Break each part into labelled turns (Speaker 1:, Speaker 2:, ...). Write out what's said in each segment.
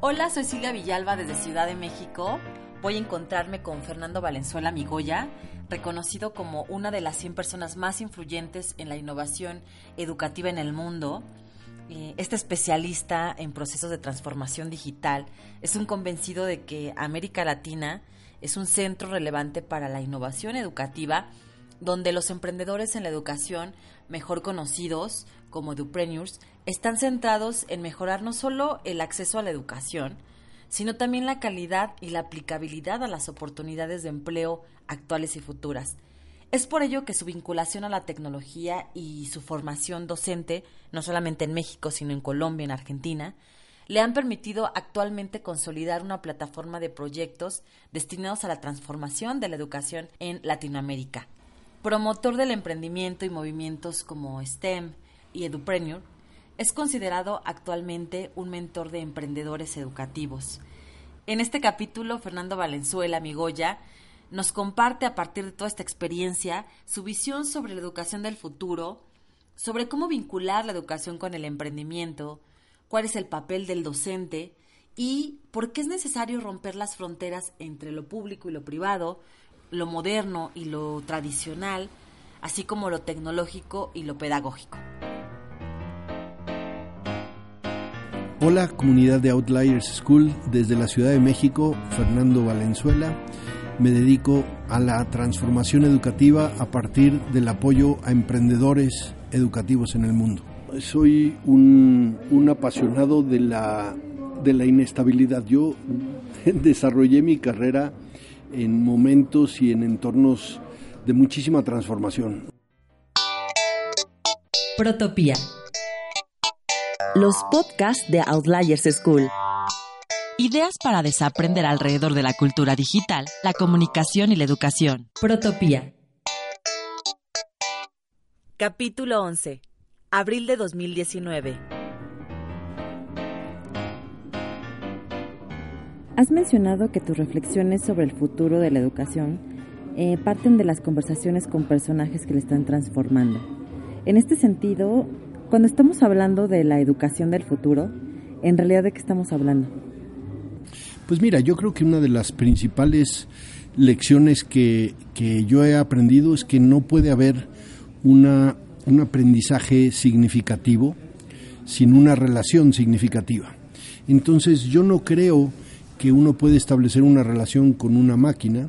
Speaker 1: Hola, soy Silvia Villalba desde Ciudad de México. Voy a encontrarme con Fernando Valenzuela Migoya, reconocido como una de las 100 personas más influyentes en la innovación educativa en el mundo. Eh, este especialista en procesos de transformación digital es un convencido de que América Latina es un centro relevante para la innovación educativa donde los emprendedores en la educación, mejor conocidos como Dupreneurs, están centrados en mejorar no solo el acceso a la educación, sino también la calidad y la aplicabilidad a las oportunidades de empleo actuales y futuras. Es por ello que su vinculación a la tecnología y su formación docente, no solamente en México, sino en Colombia, en Argentina, le han permitido actualmente consolidar una plataforma de proyectos destinados a la transformación de la educación en Latinoamérica. Promotor del emprendimiento y movimientos como STEM y Edupreneur, es considerado actualmente un mentor de emprendedores educativos. En este capítulo, Fernando Valenzuela Migoya nos comparte a partir de toda esta experiencia su visión sobre la educación del futuro, sobre cómo vincular la educación con el emprendimiento, cuál es el papel del docente y por qué es necesario romper las fronteras entre lo público y lo privado, lo moderno y lo tradicional, así como lo tecnológico y lo pedagógico.
Speaker 2: Hola comunidad de Outliers School, desde la Ciudad de México, Fernando Valenzuela. Me dedico a la transformación educativa a partir del apoyo a emprendedores educativos en el mundo. Soy un, un apasionado de la, de la inestabilidad. Yo desarrollé mi carrera en momentos y en entornos de muchísima transformación.
Speaker 3: Protopía. Los podcasts de Outliers School. Ideas para desaprender alrededor de la cultura digital, la comunicación y la educación. Protopía.
Speaker 1: Capítulo 11. Abril de 2019.
Speaker 4: Has mencionado que tus reflexiones sobre el futuro de la educación eh, parten de las conversaciones con personajes que le están transformando. En este sentido, cuando estamos hablando de la educación del futuro, ¿en realidad de qué estamos hablando?
Speaker 2: Pues mira, yo creo que una de las principales lecciones que, que yo he aprendido es que no puede haber una, un aprendizaje significativo sin una relación significativa. Entonces yo no creo que uno puede establecer una relación con una máquina.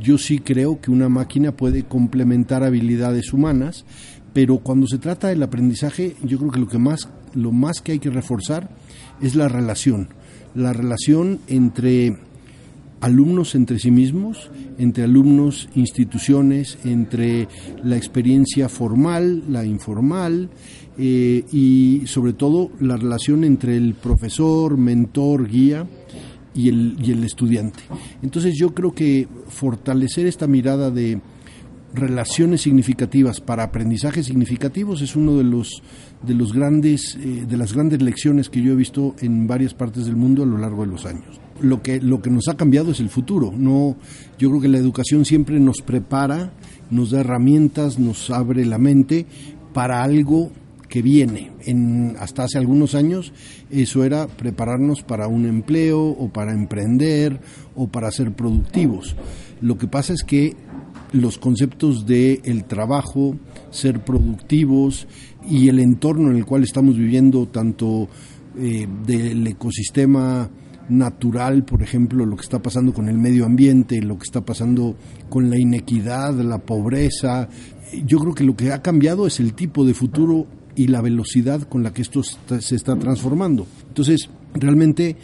Speaker 2: Yo sí creo que una máquina puede complementar habilidades humanas, pero cuando se trata del aprendizaje, yo creo que lo que más lo más que hay que reforzar es la relación, la relación entre alumnos entre sí mismos, entre alumnos, instituciones, entre la experiencia formal, la informal eh, y sobre todo la relación entre el profesor, mentor, guía y el, y el estudiante. Entonces yo creo que fortalecer esta mirada de relaciones significativas para aprendizajes significativos es uno de los de los grandes eh, de las grandes lecciones que yo he visto en varias partes del mundo a lo largo de los años. Lo que lo que nos ha cambiado es el futuro. No, yo creo que la educación siempre nos prepara, nos da herramientas, nos abre la mente para algo que viene. En, hasta hace algunos años eso era prepararnos para un empleo o para emprender o para ser productivos. Lo que pasa es que los conceptos de el trabajo, ser productivos y el entorno en el cual estamos viviendo, tanto eh, del ecosistema natural, por ejemplo, lo que está pasando con el medio ambiente, lo que está pasando con la inequidad, la pobreza. Yo creo que lo que ha cambiado es el tipo de futuro y la velocidad con la que esto se está transformando. Entonces, realmente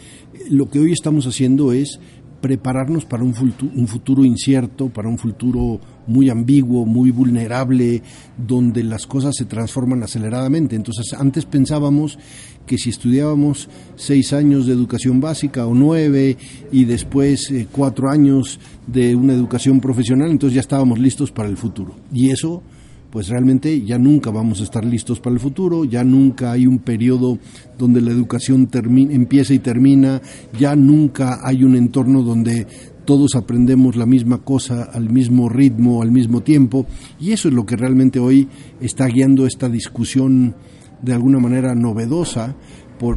Speaker 2: lo que hoy estamos haciendo es prepararnos para un futuro, un futuro incierto, para un futuro muy ambiguo, muy vulnerable, donde las cosas se transforman aceleradamente. Entonces, antes pensábamos que si estudiábamos seis años de educación básica o nueve y después eh, cuatro años de una educación profesional, entonces ya estábamos listos para el futuro. Y eso pues realmente ya nunca vamos a estar listos para el futuro, ya nunca hay un periodo donde la educación empieza y termina, ya nunca hay un entorno donde todos aprendemos la misma cosa al mismo ritmo, al mismo tiempo, y eso es lo que realmente hoy está guiando esta discusión de alguna manera novedosa,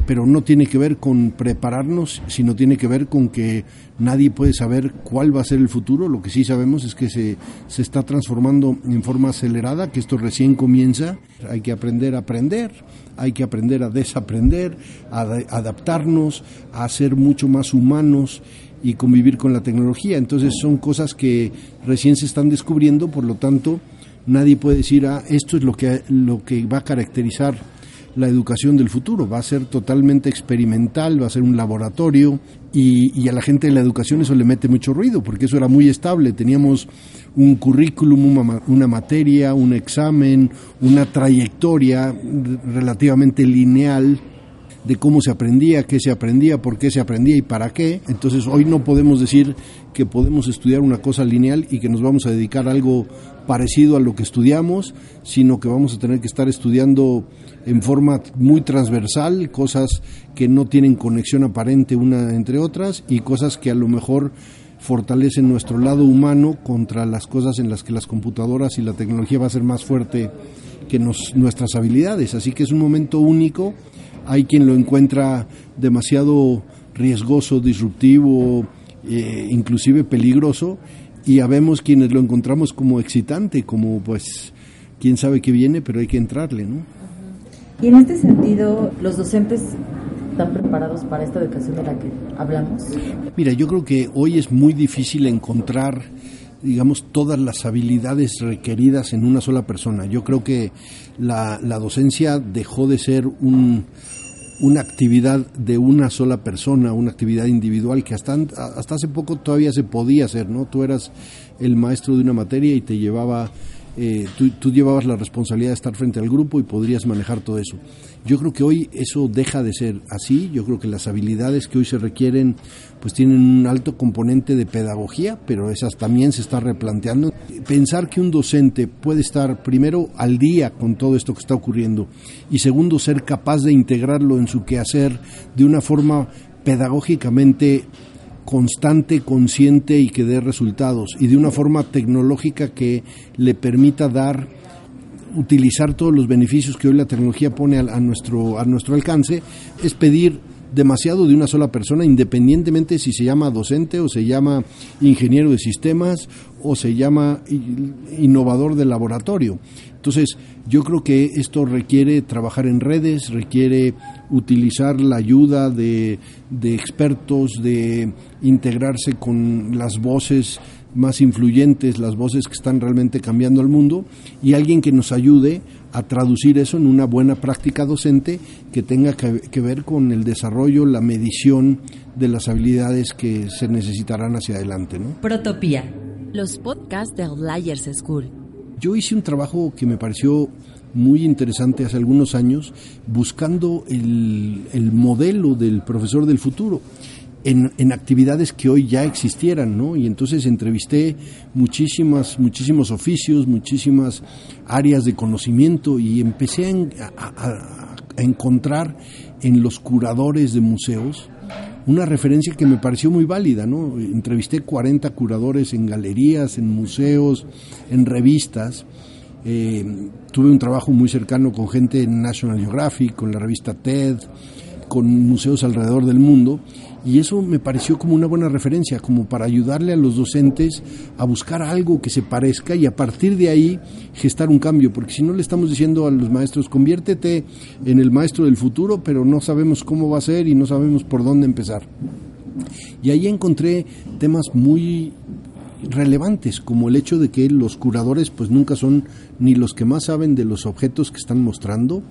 Speaker 2: pero no tiene que ver con prepararnos, sino tiene que ver con que nadie puede saber cuál va a ser el futuro. Lo que sí sabemos es que se, se está transformando en forma acelerada, que esto recién comienza. Hay que aprender a aprender, hay que aprender a desaprender, a adaptarnos, a ser mucho más humanos y convivir con la tecnología. Entonces son cosas que recién se están descubriendo, por lo tanto nadie puede decir, ah, esto es lo que, lo que va a caracterizar la educación del futuro. Va a ser totalmente experimental, va a ser un laboratorio y, a la gente de la educación eso le mete mucho ruido porque eso era muy estable. Teníamos un currículum, una materia, un examen, una trayectoria relativamente lineal de cómo se aprendía, qué se aprendía, por qué se aprendía y para qué. Entonces hoy no podemos decir que podemos estudiar una cosa lineal y que nos vamos a dedicar a algo parecido a lo que estudiamos, sino que vamos a tener que estar estudiando en forma muy transversal cosas que no tienen conexión aparente una entre otras y cosas que a lo mejor fortalecen nuestro lado humano contra las cosas en las que las computadoras y la tecnología va a ser más fuerte que nuestras habilidades. Así que es un momento único hay quien lo encuentra demasiado riesgoso, disruptivo, eh, inclusive peligroso, y habemos quienes lo encontramos como excitante, como pues quién sabe qué viene, pero hay que entrarle, ¿no?
Speaker 4: Y en este sentido, los docentes están preparados para esta educación de la que hablamos.
Speaker 2: Mira, yo creo que hoy es muy difícil encontrar digamos, todas las habilidades requeridas en una sola persona. Yo creo que la, la docencia dejó de ser un, una actividad de una sola persona, una actividad individual que hasta, hasta hace poco todavía se podía hacer, ¿no? Tú eras el maestro de una materia y te llevaba eh, tú, llevabas la responsabilidad de estar frente al grupo y podrías manejar todo eso. Yo creo que hoy eso deja de ser así, yo creo que las habilidades que hoy se requieren pues tienen un alto componente de pedagogía, pero esas también se está replanteando. Pensar que un docente puede estar primero al día con todo esto que está ocurriendo y segundo ser capaz de integrarlo en su quehacer de una forma pedagógicamente constante, consciente y que dé resultados y de una forma tecnológica que le permita dar utilizar todos los beneficios que hoy la tecnología pone a, nuestro a nuestro alcance es pedir demasiado de una sola persona, independientemente si se llama docente o se llama ingeniero de sistemas o se llama innovador de laboratorio. Entonces, yo creo que esto requiere trabajar en redes, requiere utilizar la ayuda de, de expertos, de integrarse con las voces más influyentes, las voces que están realmente cambiando el mundo, y alguien que nos ayude a traducir eso en una buena práctica docente que tenga que, ver con el desarrollo, la medición de las habilidades que se necesitarán hacia adelante. ¿no?
Speaker 3: Protopía, los podcasts de Outliers School.
Speaker 2: Yo hice un trabajo que me pareció muy interesante hace algunos años buscando el, el modelo del profesor del futuro en, actividades que hoy ya existieran, ¿no? Y entonces entrevisté muchísimas, muchísimos oficios, muchísimas áreas de conocimiento y empecé a, encontrar en los curadores de museos una referencia que me pareció muy válida, ¿no? Entrevisté 40 curadores en galerías, en museos, en revistas. Eh, tuve un trabajo muy cercano con gente en National Geographic, con la revista TED, con museos alrededor del mundo y eso me pareció como una buena referencia, como para ayudarle a los docentes a buscar algo que se parezca y a partir de ahí gestar un cambio, porque si no le estamos diciendo a los maestros, conviértete en el maestro del futuro, pero no sabemos cómo va a ser y no sabemos por dónde empezar. Y ahí encontré temas muy relevantes, como el hecho de que los curadores pues nunca son ni los que más saben de los objetos que están mostrando,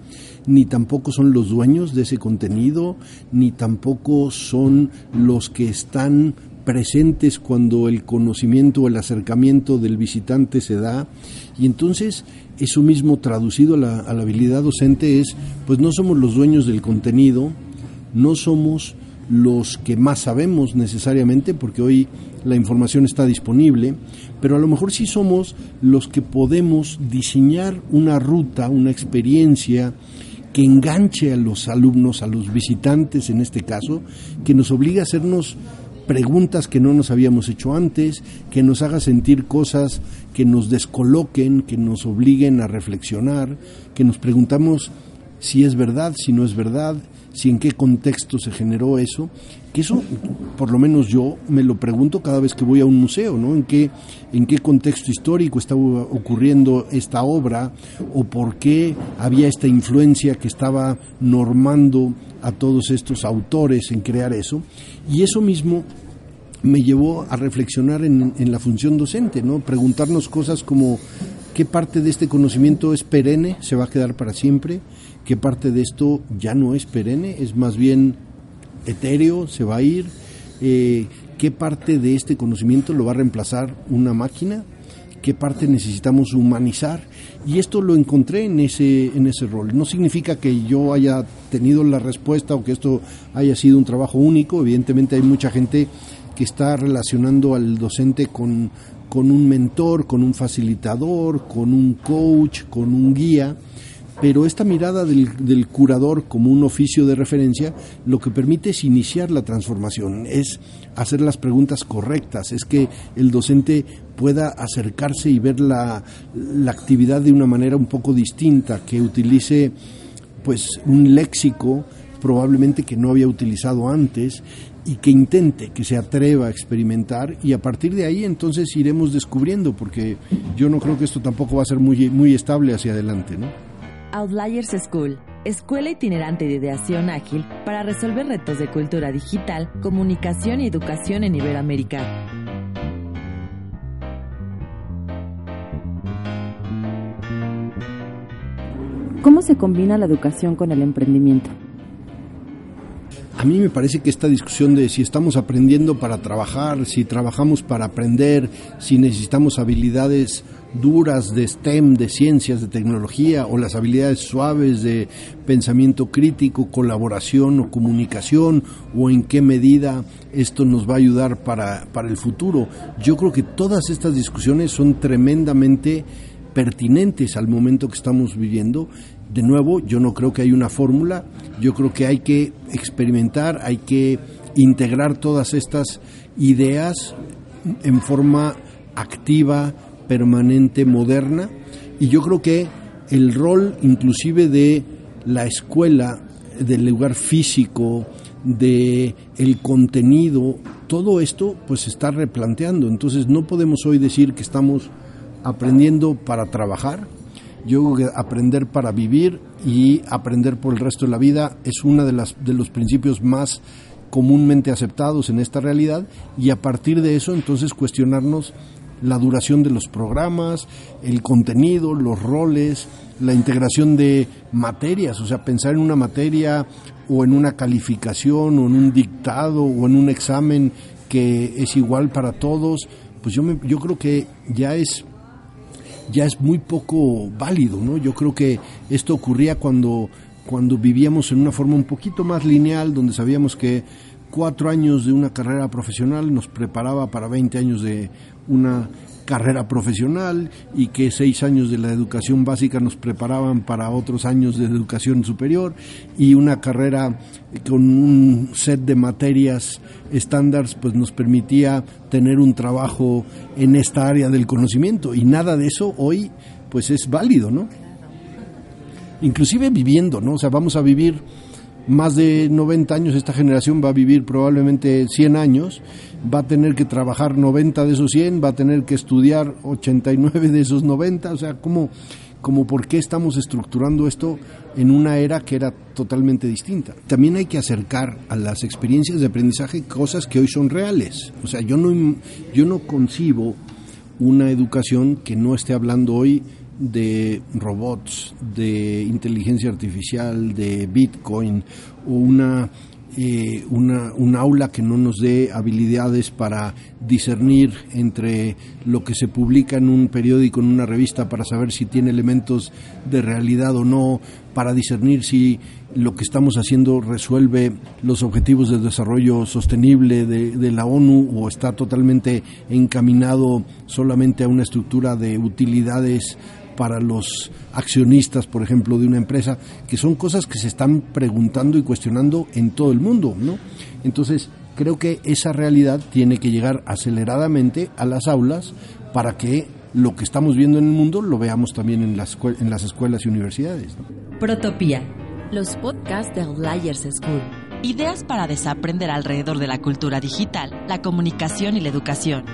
Speaker 2: ni tampoco son los dueños de ese contenido, ni tampoco son los que están presentes cuando el conocimiento o el acercamiento del visitante se da. Y entonces eso mismo traducido a la, a la habilidad docente es pues no somos los dueños del contenido, no somos los que más sabemos necesariamente, porque hoy la información está disponible, pero a lo mejor sí somos los que podemos diseñar una ruta, una experiencia que enganche a los alumnos, a los visitantes en este caso, que nos obligue a hacernos preguntas que no nos habíamos hecho antes, que nos haga sentir cosas que nos descoloquen, que nos obliguen a reflexionar, que nos preguntamos si es verdad, si no es verdad, si en qué contexto se generó eso, que eso, por lo menos yo me lo pregunto cada vez que voy a un museo, ¿no? En qué, en qué contexto histórico estaba ocurriendo esta obra o por qué había esta influencia que estaba normando a todos estos autores en crear eso. Y eso mismo me llevó a reflexionar en, en la función docente, ¿no? Preguntarnos cosas como qué parte de este conocimiento es perenne, se va a quedar para siempre, qué parte de esto ya no es perenne, es más bien etéreo, se va a ir, eh, qué parte de este conocimiento lo va a reemplazar una máquina, qué parte necesitamos humanizar y esto lo encontré en ese en ese rol. No significa que yo haya tenido la respuesta o que esto haya sido un trabajo único, evidentemente hay mucha gente que está relacionando al docente con, con un mentor, con un facilitador, con un coach, con un guía, pero esta mirada del, curador como un oficio de referencia lo que permite es iniciar la transformación, es hacer las preguntas correctas, es que el docente pueda acercarse y ver la, la actividad de una manera un poco distinta, que utilice pues un léxico probablemente que no había utilizado antes y que intente, que se atreva a experimentar y a partir de ahí entonces iremos descubriendo porque yo no creo que esto tampoco va a ser muy, muy estable hacia adelante, ¿no?
Speaker 3: Outliers School, escuela itinerante de ideación ágil para resolver retos de cultura digital, comunicación y educación en Iberoamérica.
Speaker 4: ¿Cómo se combina la educación con el emprendimiento?
Speaker 2: A mí me parece que esta discusión de si estamos aprendiendo para trabajar, si trabajamos para aprender, si necesitamos habilidades duras de STEM, de ciencias, de tecnología, o las habilidades suaves de pensamiento crítico, colaboración o comunicación, o en qué medida esto nos va a ayudar para, para el futuro. Yo creo que todas estas discusiones son tremendamente pertinentes al momento que estamos viviendo. De nuevo, yo no creo que hay una fórmula, yo creo que hay que experimentar, hay que integrar todas estas ideas en forma activa, permanente moderna y yo creo que el rol inclusive de la escuela, del lugar físico, de el contenido, todo esto pues se está replanteando. Entonces no podemos hoy decir que estamos aprendiendo para trabajar. Yo creo que aprender para vivir y aprender por el resto de la vida es uno de, las, de los principios más comúnmente aceptados en esta realidad y a partir de eso entonces cuestionarnos la duración de los programas, el contenido, los roles, la integración de materias, o sea, pensar en una materia o en una calificación o en un dictado o en un examen que es igual para todos, pues yo, me, yo creo que ya es ya es muy poco válido, ¿no? Yo creo que esto ocurría cuando cuando vivíamos en una forma un poquito más lineal, donde sabíamos que cuatro años de una carrera profesional nos preparaba para 20 años de una carrera profesional y que seis años de la educación básica nos preparaban para otros años de educación superior y una carrera con un set de materias estándares pues nos permitía tener un trabajo en esta área del conocimiento y nada de eso hoy pues es válido, ¿no? Inclusive viviendo, ¿no? O sea, vamos a vivir más de 90 años, esta generación va a vivir probablemente 100 años, va a tener que trabajar 90 de esos 100, va a tener que estudiar 89 de esos 90, o sea, ¿cómo, como por qué estamos estructurando esto en una era que era totalmente distinta. También hay que acercar a las experiencias de aprendizaje cosas que hoy son reales. O sea, yo no, yo no concibo una educación que no esté hablando hoy de robots, de inteligencia artificial, de Bitcoin o una eh, una, un aula que no nos dé habilidades para discernir entre lo que se publica en un periódico, en una revista, para saber si tiene elementos de realidad o no, para discernir si lo que estamos haciendo resuelve los objetivos de desarrollo sostenible de, de la ONU o está totalmente encaminado solamente a una estructura de utilidades para los accionistas, por ejemplo, de una empresa, que son cosas que se están preguntando y cuestionando en todo el mundo, ¿no? Entonces, creo que esa realidad tiene que llegar aceleradamente a las aulas para que lo que estamos viendo en el mundo lo veamos también en las, escuelas y universidades.
Speaker 3: Protopía, los podcasts de Outliers School. Ideas para desaprender alrededor de la cultura digital, la comunicación y la educación.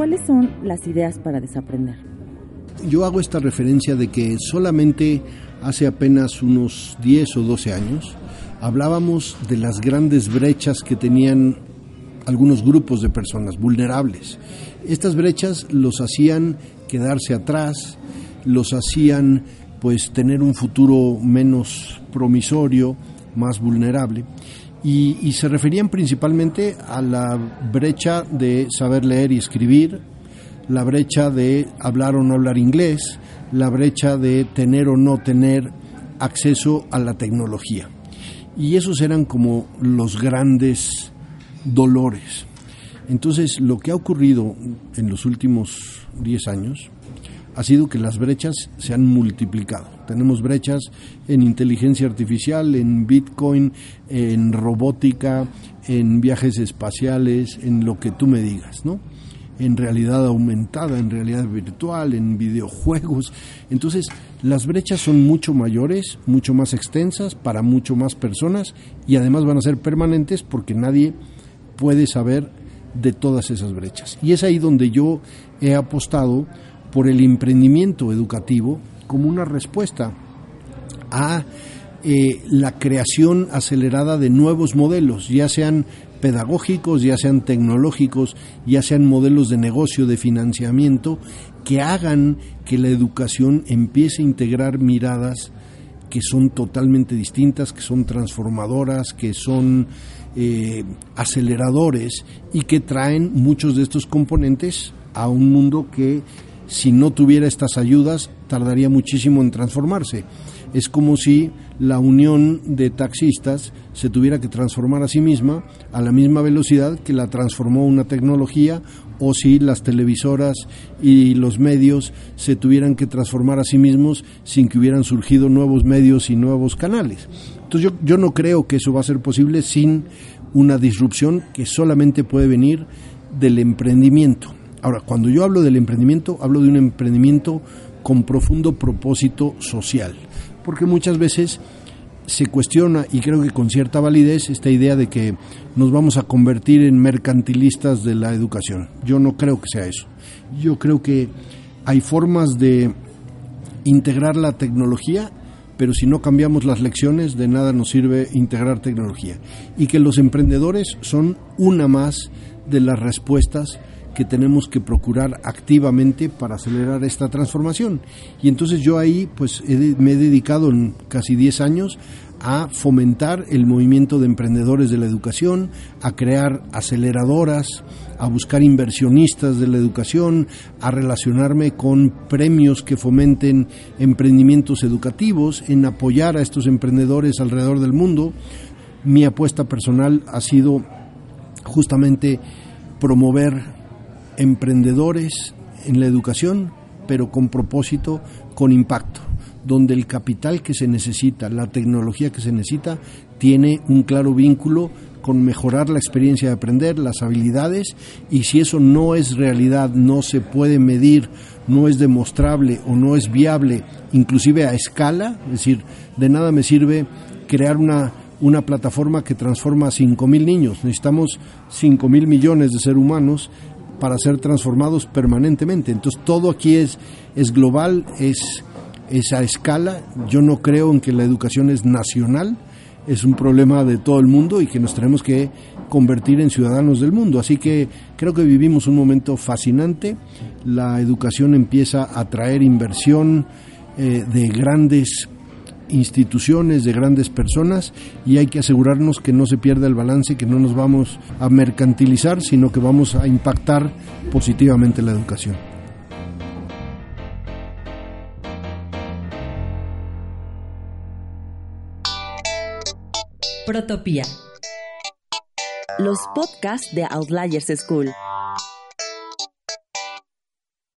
Speaker 4: ¿Cuáles son las ideas para desaprender?
Speaker 2: Yo hago esta referencia de que solamente hace apenas unos 10 o 12 años hablábamos de las grandes brechas que tenían algunos grupos de personas vulnerables. Estas brechas los hacían quedarse atrás, los hacían pues tener un futuro menos promisorio, más vulnerable y, se referían principalmente a la brecha de saber leer y escribir, la brecha de hablar o no hablar inglés, la brecha de tener o no tener acceso a la tecnología. Y esos eran como los grandes dolores. Entonces, lo que ha ocurrido en los últimos 10 años ha sido que las brechas se han multiplicado. Tenemos brechas en inteligencia artificial, en Bitcoin, en robótica, en viajes espaciales, en lo que tú me digas, ¿no? En realidad aumentada, en realidad virtual, en videojuegos. Entonces, las brechas son mucho mayores, mucho más extensas para mucho más personas y además van a ser permanentes porque nadie puede saber de todas esas brechas. Y es ahí donde yo he apostado por el emprendimiento educativo como una respuesta a eh, la creación acelerada de nuevos modelos, ya sean pedagógicos, ya sean tecnológicos, ya sean modelos de negocio, de financiamiento, que hagan que la educación empiece a integrar miradas que son totalmente distintas, que son transformadoras, que son eh, aceleradores y que traen muchos de estos componentes a un mundo que si no tuviera estas ayudas, tardaría muchísimo en transformarse. Es como si la unión de taxistas se tuviera que transformar a sí misma a la misma velocidad que la transformó una tecnología o si las televisoras y los medios se tuvieran que transformar a sí mismos sin que hubieran surgido nuevos medios y nuevos canales. Entonces yo, yo no creo que eso va a ser posible sin una disrupción que solamente puede venir del emprendimiento. Ahora, cuando yo hablo del emprendimiento, hablo de un emprendimiento con profundo propósito social, porque muchas veces se cuestiona, y creo que con cierta validez, esta idea de que nos vamos a convertir en mercantilistas de la educación. Yo no creo que sea eso. Yo creo que hay formas de integrar la tecnología, pero si no cambiamos las lecciones, de nada nos sirve integrar tecnología. Y que los emprendedores son una más de las respuestas que tenemos que procurar activamente para acelerar esta transformación. Y entonces yo ahí pues me he dedicado en casi 10 años a fomentar el movimiento de emprendedores de la educación, a crear aceleradoras, a buscar inversionistas de la educación, a relacionarme con premios que fomenten emprendimientos educativos, en apoyar a estos emprendedores alrededor del mundo. Mi apuesta personal ha sido justamente promover emprendedores en la educación, pero con propósito, con impacto, donde el capital que se necesita, la tecnología que se necesita, tiene un claro vínculo con mejorar la experiencia de aprender, las habilidades, y si eso no es realidad, no se puede medir, no es demostrable o no es viable, inclusive a escala, es decir, de nada me sirve crear una, una plataforma que transforma a 5.000 niños, necesitamos 5.000 millones de seres humanos para ser transformados permanentemente. Entonces todo aquí es, es global, es, es a escala. Yo no creo en que la educación es nacional, es un problema de todo el mundo y que nos tenemos que convertir en ciudadanos del mundo. Así que creo que vivimos un momento fascinante. La educación empieza a traer inversión eh, de grandes instituciones, de grandes personas y hay que asegurarnos que no se pierda el balance, que no nos vamos a mercantilizar, sino que vamos a impactar positivamente la educación.
Speaker 1: Protopía. Los podcasts de Outliers School.